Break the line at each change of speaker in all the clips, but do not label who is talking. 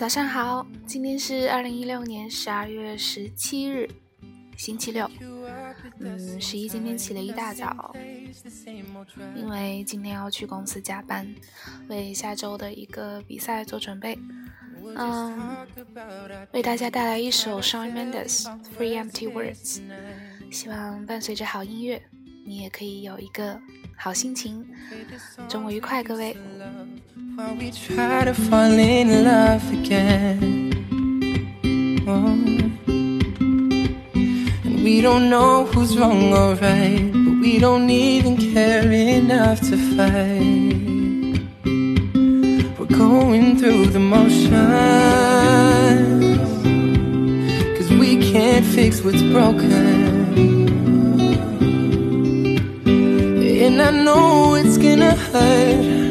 早上好，今天是二零一六年十二月十七日，星期六。嗯，十一今天起了一大早，因为今天要去公司加班，为下周的一个比赛做准备。嗯，为大家带来一首 Shawn Mendes《Free Empty Words》，希望伴随着好音乐，你也可以有一个好心情。周末愉快，各位。
While we try to fall in love again. Oh. And we don't know who's wrong or right, but we don't even care enough to fight. We're going through the motions, cause we can't fix what's broken. And I know it's gonna hurt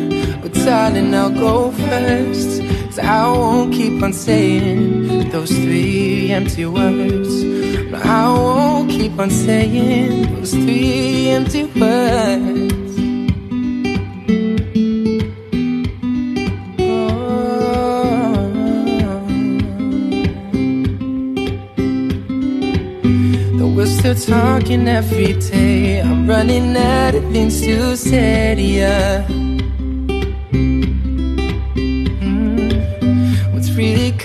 darling, I'll go first. Cause I won't keep on saying those three empty words. No, I won't keep on saying those three empty words. Oh. We're still talking every day. I'm running out of things to say to you.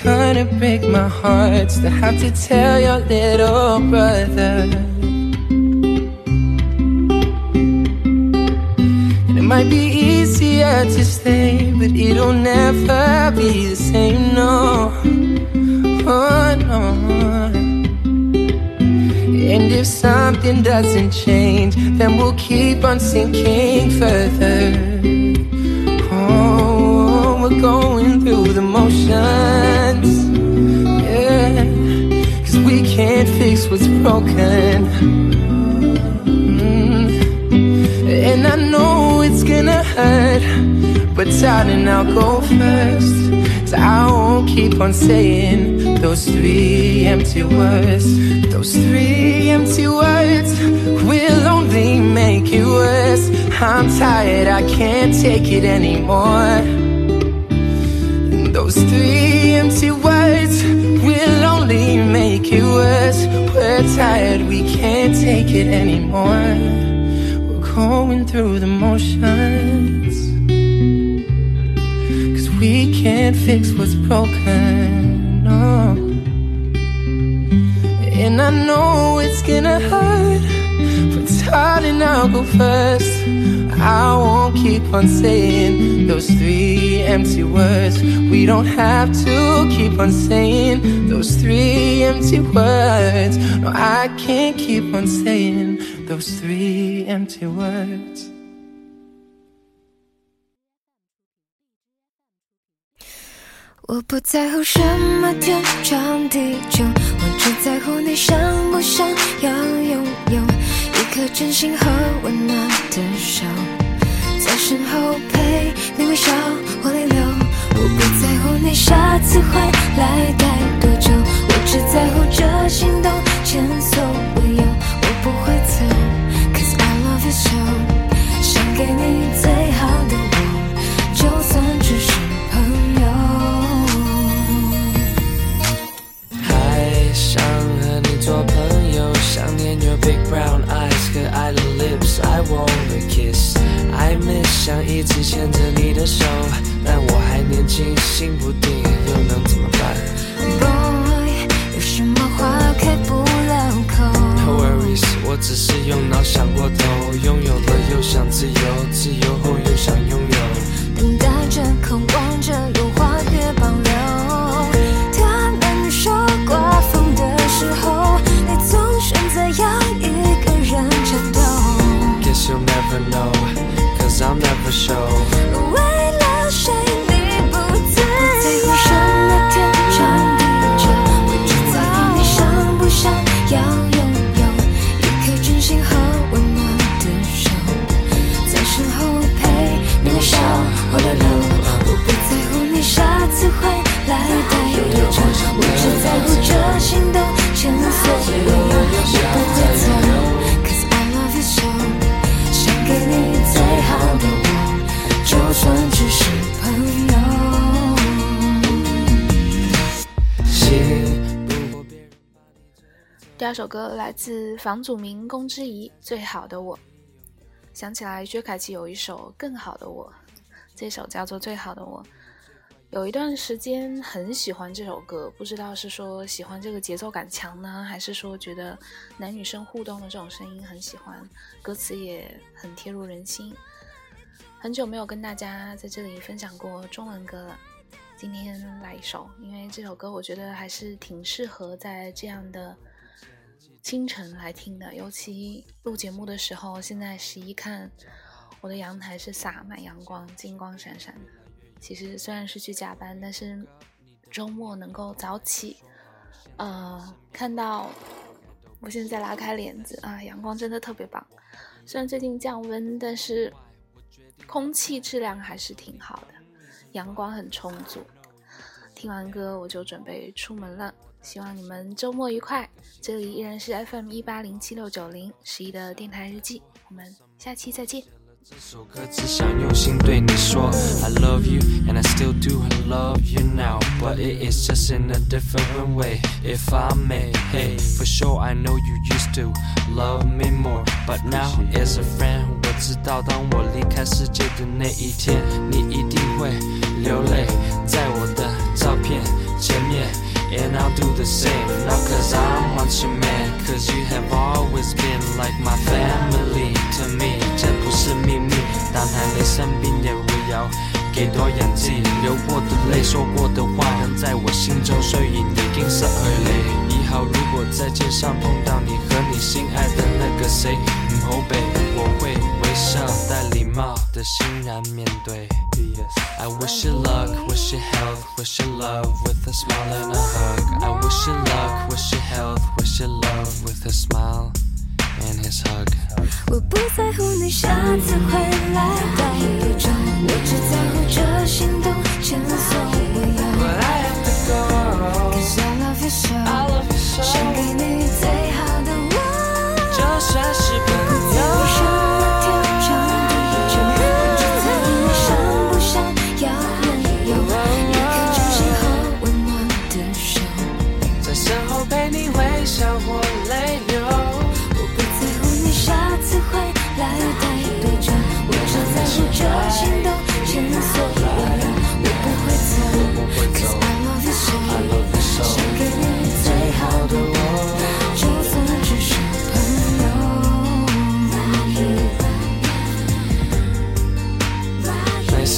Gonna break my heart to have to tell your little brother. And it might be easier to stay, but it'll never be the same, no. Oh, no. And if something doesn't change, then we'll keep on sinking further. Oh, we're going through the motions we can't fix what's broken. Mm. And I know it's gonna hurt, but darling, I'll go first. Cause I won't keep on saying those three empty words. Those three empty words will only make it worse. I'm tired, I can't take it anymore. Those three empty words will only make it worse. We're tired, we can't take it anymore. We're going through the motions. Cause we can't fix what's broken. No. And I know it's gonna hurt. Darling, I'll go first. I won't keep on saying those three empty words. We don't have to keep on saying those three empty words. No, I can't keep on saying those three empty words.
一颗真心和温暖的手，在身后陪你微笑或泪流。我不在乎你下次回来待多久，我只在乎这心动前所未有。我不会走，Cause I love you so，
一直牵着你的手，但我还年轻，心不定，又能怎么办
Boy，有什么话开不了口
？No worries，我只是用脑想过头，拥有了又想自由，自由后又想拥 show.
第二首歌来自房祖名、龚之仪，《最好的我》。想起来薛凯琪有一首《更好的我》，这首叫做《最好的我》。有一段时间很喜欢这首歌，不知道是说喜欢这个节奏感强呢，还是说觉得男女生互动的这种声音很喜欢，歌词也很贴入人心。很久没有跟大家在这里分享过中文歌了，今天来一首，因为这首歌我觉得还是挺适合在这样的清晨来听的，尤其录节目的时候，现在十一看，我的阳台是洒满阳光，金光闪闪的。其实虽然是去加班，但是周末能够早起，呃，看到我现在拉开帘子啊，阳光真的特别棒。虽然最近降温，但是空气质量还是挺好的，阳光很充足。听完歌我就准备出门了，希望你们周末愉快。这里依然是 FM 一八零七六九零十一的电台日记，我们下期再见。
这首歌只想用心对你说 I love you and I still do love you now But it is just in a different way If I may, hey For sure I know you used to love me more But now as a friend 我知道当我离开世界的那一天你一定会流泪在我的照片前面 And I'll do the same Not cause I want you man Cause you have always been like my family to me 这不是秘密，但还没生病也不要给多演技。流过的泪，说过的话，仍在我心中，所以你已失去你。以后如果在街上碰到你和你心爱的那个谁，唔好避，我会微笑带礼貌的欣然面对。I wish you luck, wish you health, wish you love with a smile and a hug. I wish you luck, wish you health, wish you love with a smile. and his hug
我不在乎你下次回来带多久，我只在乎这心动前所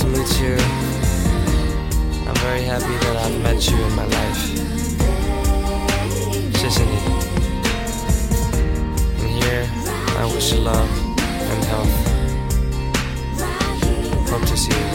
to
meet you. I'm very
happy
that I've met you in my life. 谢谢你。And here, I wish you love and health.
Hope to see you.